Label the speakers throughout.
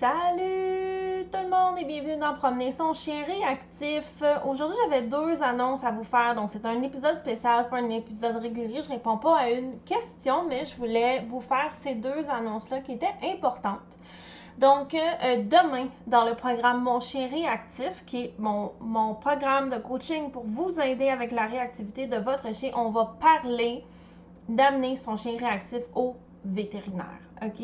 Speaker 1: Salut tout le monde et bienvenue dans Promener son chien réactif. Aujourd'hui, j'avais deux annonces à vous faire. Donc, c'est un épisode spécial, c'est pas un épisode régulier. Je réponds pas à une question, mais je voulais vous faire ces deux annonces-là qui étaient importantes. Donc, euh, demain, dans le programme Mon chien réactif, qui est mon, mon programme de coaching pour vous aider avec la réactivité de votre chien, on va parler d'amener son chien réactif au vétérinaire. OK?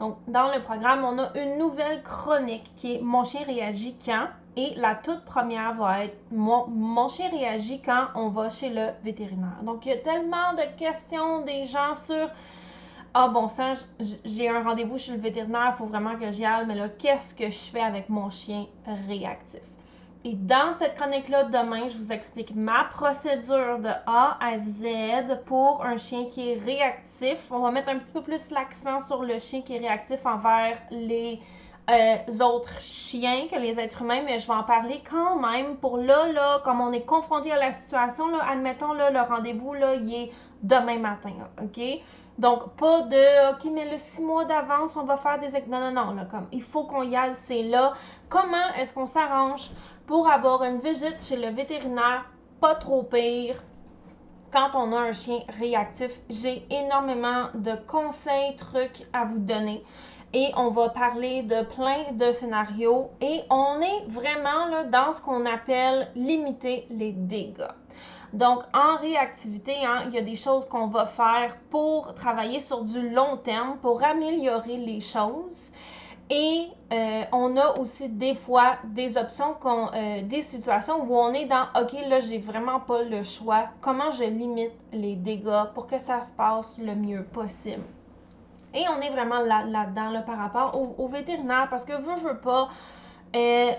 Speaker 1: Donc, dans le programme, on a une nouvelle chronique qui est Mon chien réagit quand? Et la toute première va être mon, mon, chien réagit quand on va chez le vétérinaire. Donc, il y a tellement de questions des gens sur Ah, bon sang, j'ai un rendez-vous chez le vétérinaire, il faut vraiment que j'y aille, mais là, qu'est-ce que je fais avec mon chien réactif? Et dans cette chronique-là, demain, je vous explique ma procédure de A à Z pour un chien qui est réactif. On va mettre un petit peu plus l'accent sur le chien qui est réactif envers les euh, autres chiens que les êtres humains, mais je vais en parler quand même pour là, là, comme on est confronté à la situation, là, admettons, là, le rendez-vous, là, il est demain matin, OK? Donc, pas de, OK, mais le six mois d'avance, on va faire des... Non, non, non, comme, il faut qu'on y aille, c'est là. Comment est-ce qu'on s'arrange pour avoir une visite chez le vétérinaire? Pas trop pire quand on a un chien réactif. J'ai énormément de conseils, trucs à vous donner et on va parler de plein de scénarios et on est vraiment dans ce qu'on appelle limiter les dégâts. Donc, en réactivité, hein, il y a des choses qu'on va faire pour travailler sur du long terme, pour améliorer les choses. Et euh, on a aussi des fois des options, euh, des situations où on est dans OK, là, j'ai vraiment pas le choix. Comment je limite les dégâts pour que ça se passe le mieux possible? Et on est vraiment là-dedans là, par rapport au, vétérinaire parce que veut, veut pas, euh,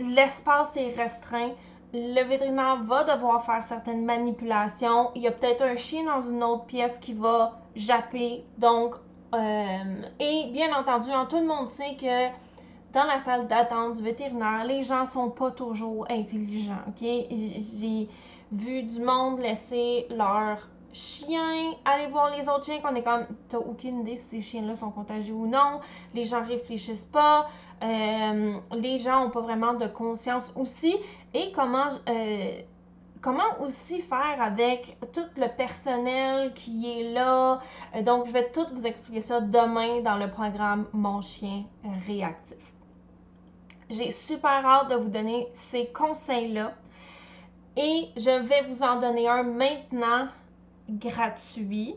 Speaker 1: l'espace est restreint. Le vétérinaire va devoir faire certaines manipulations. Il y a peut-être un chien dans une autre pièce qui va japper. Donc, euh, et bien entendu, hein, tout le monde sait que dans la salle d'attente du vétérinaire, les gens sont pas toujours intelligents. J'ai vu du monde laisser leur chien aller voir les autres chiens qu'on est comme t'as aucune idée si ces chiens-là sont contagieux ou non. Les gens réfléchissent pas. Euh, les gens ont pas vraiment de conscience aussi. Et comment euh, comment aussi faire avec tout le personnel qui est là? Euh, donc, je vais tout vous expliquer ça demain dans le programme Mon chien réactif. J'ai super hâte de vous donner ces conseils-là et je vais vous en donner un maintenant gratuit.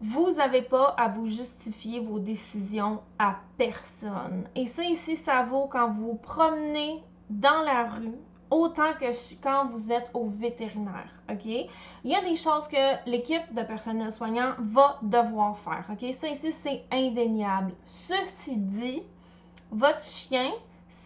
Speaker 1: Vous n'avez pas à vous justifier vos décisions à personne. Et ça ici, ça vaut quand vous promenez dans la rue autant que quand vous êtes au vétérinaire, OK? Il y a des choses que l'équipe de personnel soignant va devoir faire, OK? Ça ici, c'est indéniable. Ceci dit, votre chien,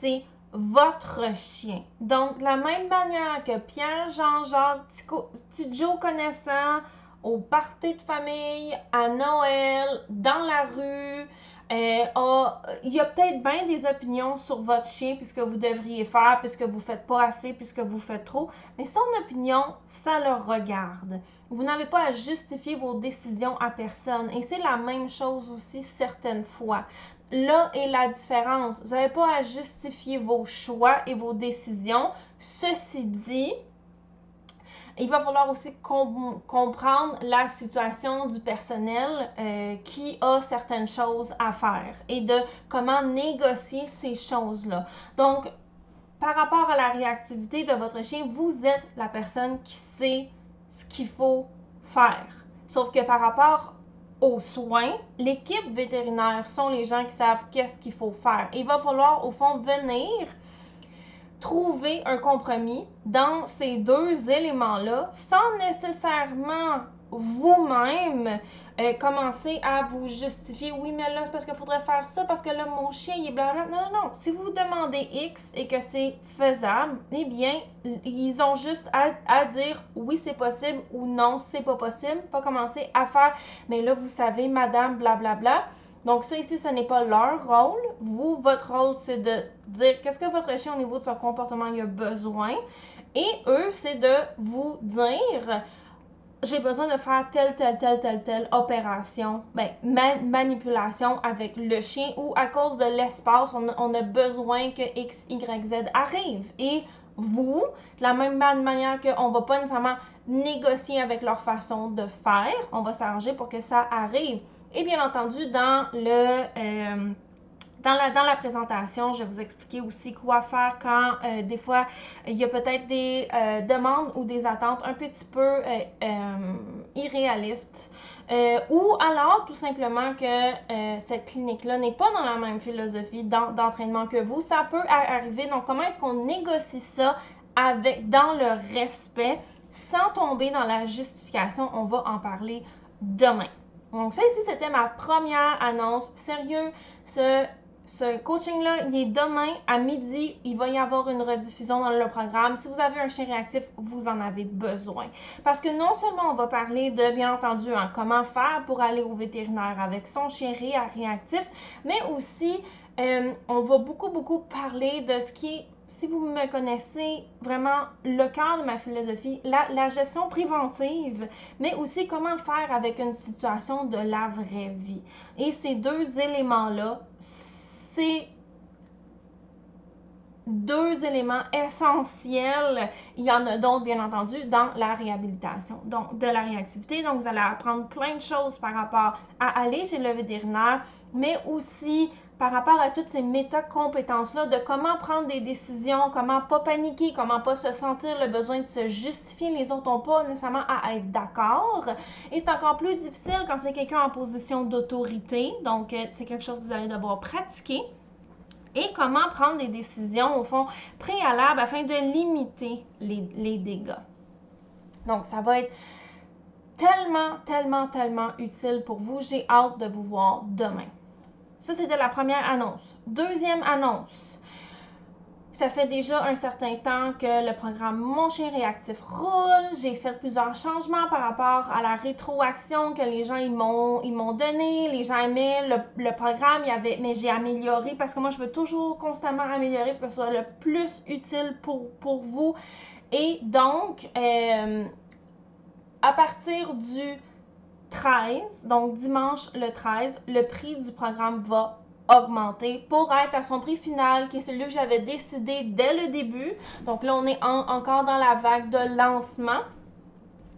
Speaker 1: c'est votre chien. Donc, de la même manière que Pierre, Jean-Jacques, petit Joe connaissant, au party de famille, à Noël, dans la rue, euh, il y a peut-être bien des opinions sur votre chien, puisque vous devriez faire, puisque vous faites pas assez, puisque vous faites trop. Mais son opinion, ça le regarde. Vous n'avez pas à justifier vos décisions à personne. Et c'est la même chose aussi certaines fois. Là est la différence. Vous n'avez pas à justifier vos choix et vos décisions. Ceci dit, il va falloir aussi comprendre la situation du personnel euh, qui a certaines choses à faire et de comment négocier ces choses-là. Donc, par rapport à la réactivité de votre chien, vous êtes la personne qui sait ce qu'il faut faire. Sauf que par rapport aux soins, l'équipe vétérinaire sont les gens qui savent qu'est-ce qu'il faut faire. Il va falloir, au fond, venir trouver un compromis dans ces deux éléments-là sans nécessairement vous-même euh, commencer à vous justifier. Oui mais là c'est parce qu'il faudrait faire ça parce que là mon chien il est blablabla non non non. Si vous demandez X et que c'est faisable eh bien ils ont juste à, à dire oui c'est possible ou non c'est pas possible. Pas commencer à faire mais là vous savez madame blablabla bla, bla, donc ça ici, ce n'est pas leur rôle. Vous, votre rôle, c'est de dire qu'est-ce que votre chien au niveau de son comportement il a besoin. Et eux, c'est de vous dire j'ai besoin de faire telle, telle, telle, telle, telle opération, ben, manipulation avec le chien ou à cause de l'espace, on, a besoin que X, Y, Z arrive. Et vous, de la même manière qu'on ne va pas nécessairement négocier avec leur façon de faire, on va s'arranger pour que ça arrive. Et bien entendu, dans le... Euh, dans la, dans la, présentation, je vais vous expliquer aussi quoi faire quand euh, des fois il y a peut-être des euh, demandes ou des attentes un petit peu irréalistes. ou alors tout simplement que cette clinique-là n'est pas dans la même philosophie d'entraînement que vous. Ça peut arriver. Donc, comment est-ce qu'on négocie ça avec, dans le respect? Sans tomber dans la justification? On va en parler demain. Donc ça ici, c'était ma première annonce. Sérieux, ce, ce coaching-là, il est demain à midi. Il va y avoir une rediffusion dans le programme. Si vous avez un chien réactif, vous en avez besoin. Parce que non seulement on va parler de, bien entendu, hein, comment faire pour aller au vétérinaire avec son chien réactif, mais aussi euh, on va beaucoup, beaucoup parler de ce qui est si vous me connaissez, vraiment le cœur de ma philosophie, la, gestion préventive, mais aussi comment faire avec une situation de la vraie vie. Et ces deux éléments-là, c'est deux éléments essentiels. Il y en a d'autres, bien entendu, dans la réhabilitation, donc de la réactivité. Donc, vous allez apprendre plein de choses par rapport à aller chez le vétérinaire, mais aussi par rapport à toutes ces méta-compétences-là de comment prendre des décisions, comment pas paniquer, comment pas se sentir le besoin de se justifier. Les autres n'ont pas nécessairement à être d'accord. Et c'est encore plus difficile quand c'est quelqu'un en position d'autorité. Donc, euh, c'est quelque chose que vous allez devoir pratiquer. Et comment prendre des décisions, au fond, préalables afin de limiter les, les dégâts. Donc, ça va être tellement, tellement, tellement utile pour vous. J'ai hâte de vous voir demain. Ça, c'était la première annonce. Deuxième annonce. Ça fait déjà un certain temps que le programme Mon chien réactif roule. J'ai fait plusieurs changements par rapport à la rétroaction que les gens ils m'ont ils m'ont donné. Les gens aimaient le, programme, il y avait, mais j'ai amélioré parce que moi je veux toujours constamment améliorer pour que ce soit le plus utile pour, pour vous. Et donc, euh, à partir du 13, donc dimanche le 13, le prix du programme va augmenter pour être à son prix final, qui est celui que j'avais décidé dès le début. Donc là, on est encore dans la vague de lancement.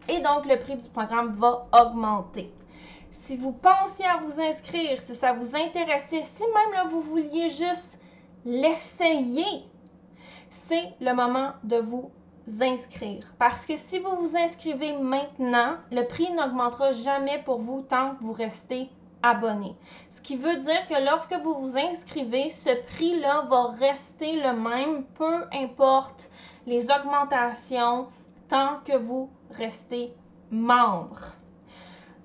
Speaker 1: Et donc, le prix du programme va augmenter. Si vous pensiez à vous inscrire, si ça vous intéressait, si même là, vous vouliez juste l'essayer, c'est le moment de vous inscrire. Parce que si vous vous inscrivez maintenant, le prix n'augmentera jamais pour vous tant que vous restez abonné. Ce qui veut dire que lorsque vous vous inscrivez, ce prix-là va rester le même, peu importe les augmentations, tant que vous restez membre.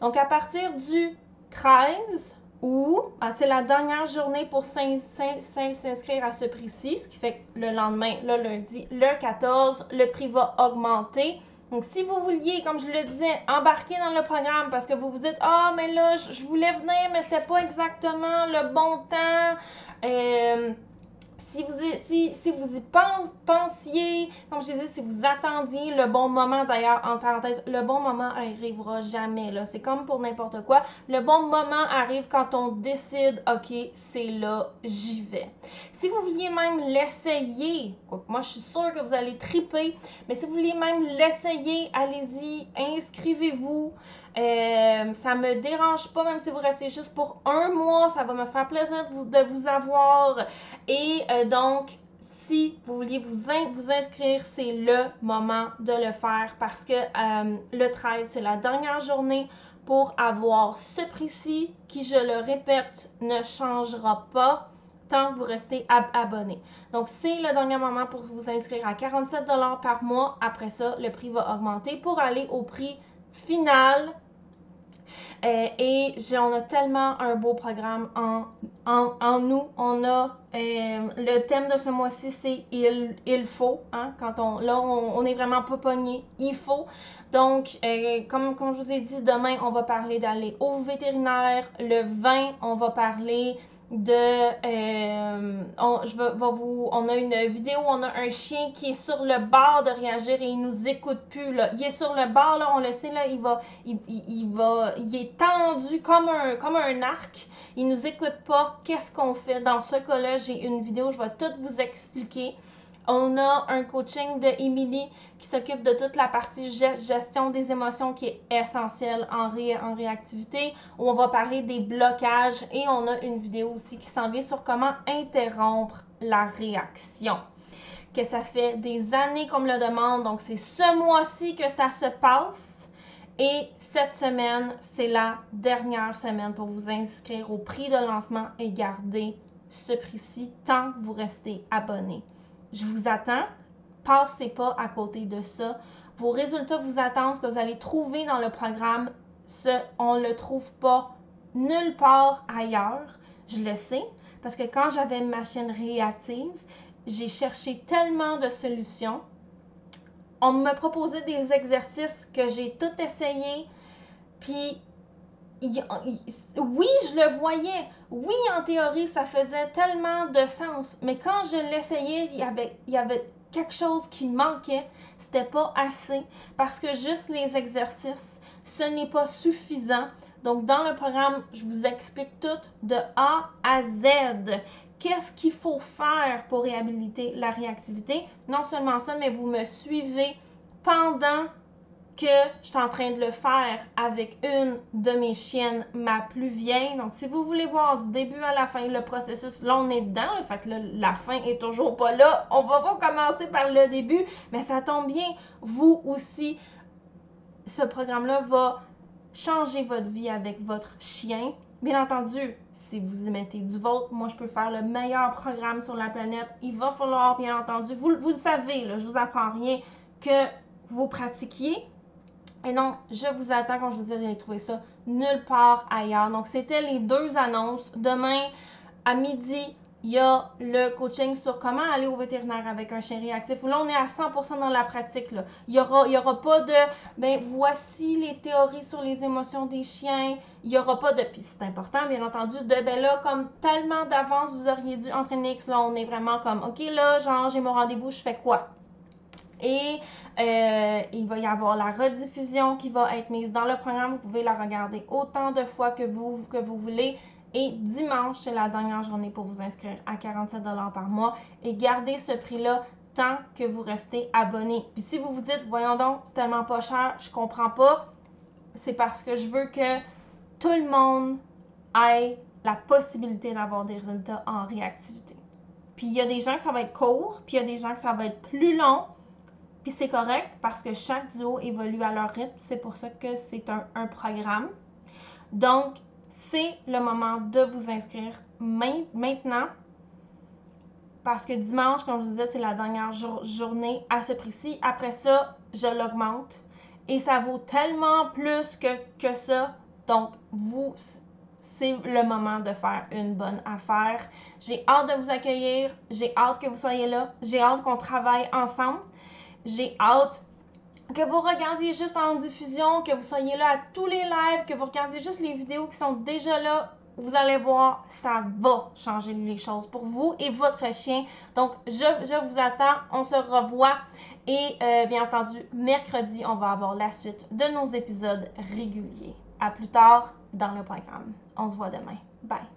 Speaker 1: Donc à partir du 13 ou ah, c'est la dernière journée pour s'inscrire à ce prix-ci, ce qui fait que le lendemain, le lundi, le 14, le prix va augmenter. Donc, si vous vouliez, comme je le disais, embarquer dans le programme parce que vous vous dites Ah, mais là, je voulais venir, mais c'était pas exactement le bon temps. Euh, si vous, y pensiez, comme je disais, si vous attendiez le bon moment, d'ailleurs, en parenthèse, le bon moment arrivera jamais. Là. C'est comme pour n'importe quoi. Le bon moment arrive quand on décide, OK, c'est là, j'y vais. Si vous vouliez même l'essayer, moi je suis sûre que vous allez triper, mais si vous vouliez même l'essayer, allez-y, inscrivez-vous. Euh, ça me dérange pas, même si vous restez juste pour un mois, ça va me faire plaisir de vous, avoir. Et euh, donc, si vous vouliez vous, vous inscrire, c'est le moment de le faire parce que euh, le 13, c'est la dernière journée pour avoir ce prix-ci qui, je le répète, ne changera pas tant que vous restez abonné. Donc, c'est le dernier moment pour vous inscrire à 47 par mois. Après ça, le prix va augmenter pour aller au prix final euh, et on a tellement un beau programme en, en, nous. On a euh, le thème de ce mois-ci, c'est il, faut. Hein, quand on, là, on, est vraiment pas pogné. Il faut. Donc, euh, comme, comme je vous ai dit, demain, on va parler d'aller au vétérinaire. Le 20, on va parler de euh, on, je vais, vous on a une vidéo on a un chien qui est sur le bord de réagir et il nous écoute plus là. Il est sur le bord là on le sait là il va il, il, va il est tendu comme un comme un arc. Il nous écoute pas. Qu'est-ce qu'on fait? Dans ce cas là j'ai une vidéo je vais tout vous expliquer on a un coaching de Emily qui s'occupe de toute la partie gestion des émotions qui est essentielle en, en réactivité, où on va parler des blocages et on a une vidéo aussi qui s'en vient sur comment interrompre la réaction. Que ça fait des années qu'on me le demande, donc c'est ce mois-ci que ça se passe. Et cette semaine, c'est la dernière semaine pour vous inscrire au prix de lancement et garder ce prix-ci tant que vous restez abonné je vous attends. Passez pas à côté de ça. Vos résultats vous attendent, ce que vous allez trouver dans le programme, ce, on ne le trouve pas nulle part ailleurs. Je le sais, parce que quand j'avais ma chaîne réactive, j'ai cherché tellement de solutions. On me proposait des exercices que j'ai tout essayé, puis oui, je le voyais. Oui, en théorie, ça faisait tellement de sens. Mais quand je l'essayais, il y avait, quelque chose qui manquait. C'était pas assez. Parce que juste les exercices, ce n'est pas suffisant. Donc, dans le programme, je vous explique tout de A à Z. Qu'est-ce qu'il faut faire pour réhabiliter la réactivité? Non seulement ça, mais vous me suivez pendant que je suis en train de le faire avec une de mes chiennes, ma plus vieille. Donc, si vous voulez voir du début à la fin le processus, là, on est dedans. En fait là, la fin est toujours pas là. On va pas commencer par le début, mais ça tombe bien. Vous aussi, ce programme-là va changer votre vie avec votre chien. Bien entendu, si vous y mettez du vôtre, moi, je peux faire le meilleur programme sur la planète. Il va falloir, bien entendu, vous, le savez, là, je vous apprends rien, que vous pratiquiez, et donc, je vous attends, quand je vous dis, j'ai trouvé ça nulle part ailleurs. Donc, c'était les deux annonces. Demain, à midi, il y a le coaching sur comment aller au vétérinaire avec un chien réactif. Là, on est à 100% dans la pratique. Il n'y aura pas de, ben voici les théories sur les émotions des chiens. Il n'y aura pas de, puis c'est important, bien entendu, de, ben là, comme tellement d'avance, vous auriez dû entraîner X. Là, on est vraiment comme, OK, là, genre, j'ai mon rendez-vous, je fais quoi? Et euh, il va y avoir la rediffusion qui va être mise dans le programme. Vous pouvez la regarder autant de fois que vous, que vous voulez. Et dimanche, c'est la dernière journée pour vous inscrire à 47 par mois. Et gardez ce prix-là tant que vous restez abonné. Puis si vous vous dites, voyons donc, c'est tellement pas cher, je comprends pas, c'est parce que je veux que tout le monde ait la possibilité d'avoir des résultats en réactivité. Puis il y a des gens que ça va être court, puis il y a des gens que ça va être plus long. C'est correct parce que chaque duo évolue à leur rythme. C'est pour ça que c'est un, programme. Donc, c'est le moment de vous inscrire maintenant. Parce que dimanche, comme je vous disais, c'est la dernière journée à ce prix-ci. Après ça, je l'augmente. Et ça vaut tellement plus que, que ça. Donc, vous, c'est le moment de faire une bonne affaire. J'ai hâte de vous accueillir. J'ai hâte que vous soyez là. J'ai hâte qu'on travaille ensemble. J'ai hâte que vous regardiez juste en diffusion, que vous soyez là à tous les lives, que vous regardiez juste les vidéos qui sont déjà là. Vous allez voir, ça va changer les choses pour vous et votre chien. Donc, je, vous attends. On se revoit. Et euh, bien entendu, mercredi, on va avoir la suite de nos épisodes réguliers. À plus tard dans le programme. On se voit demain. Bye.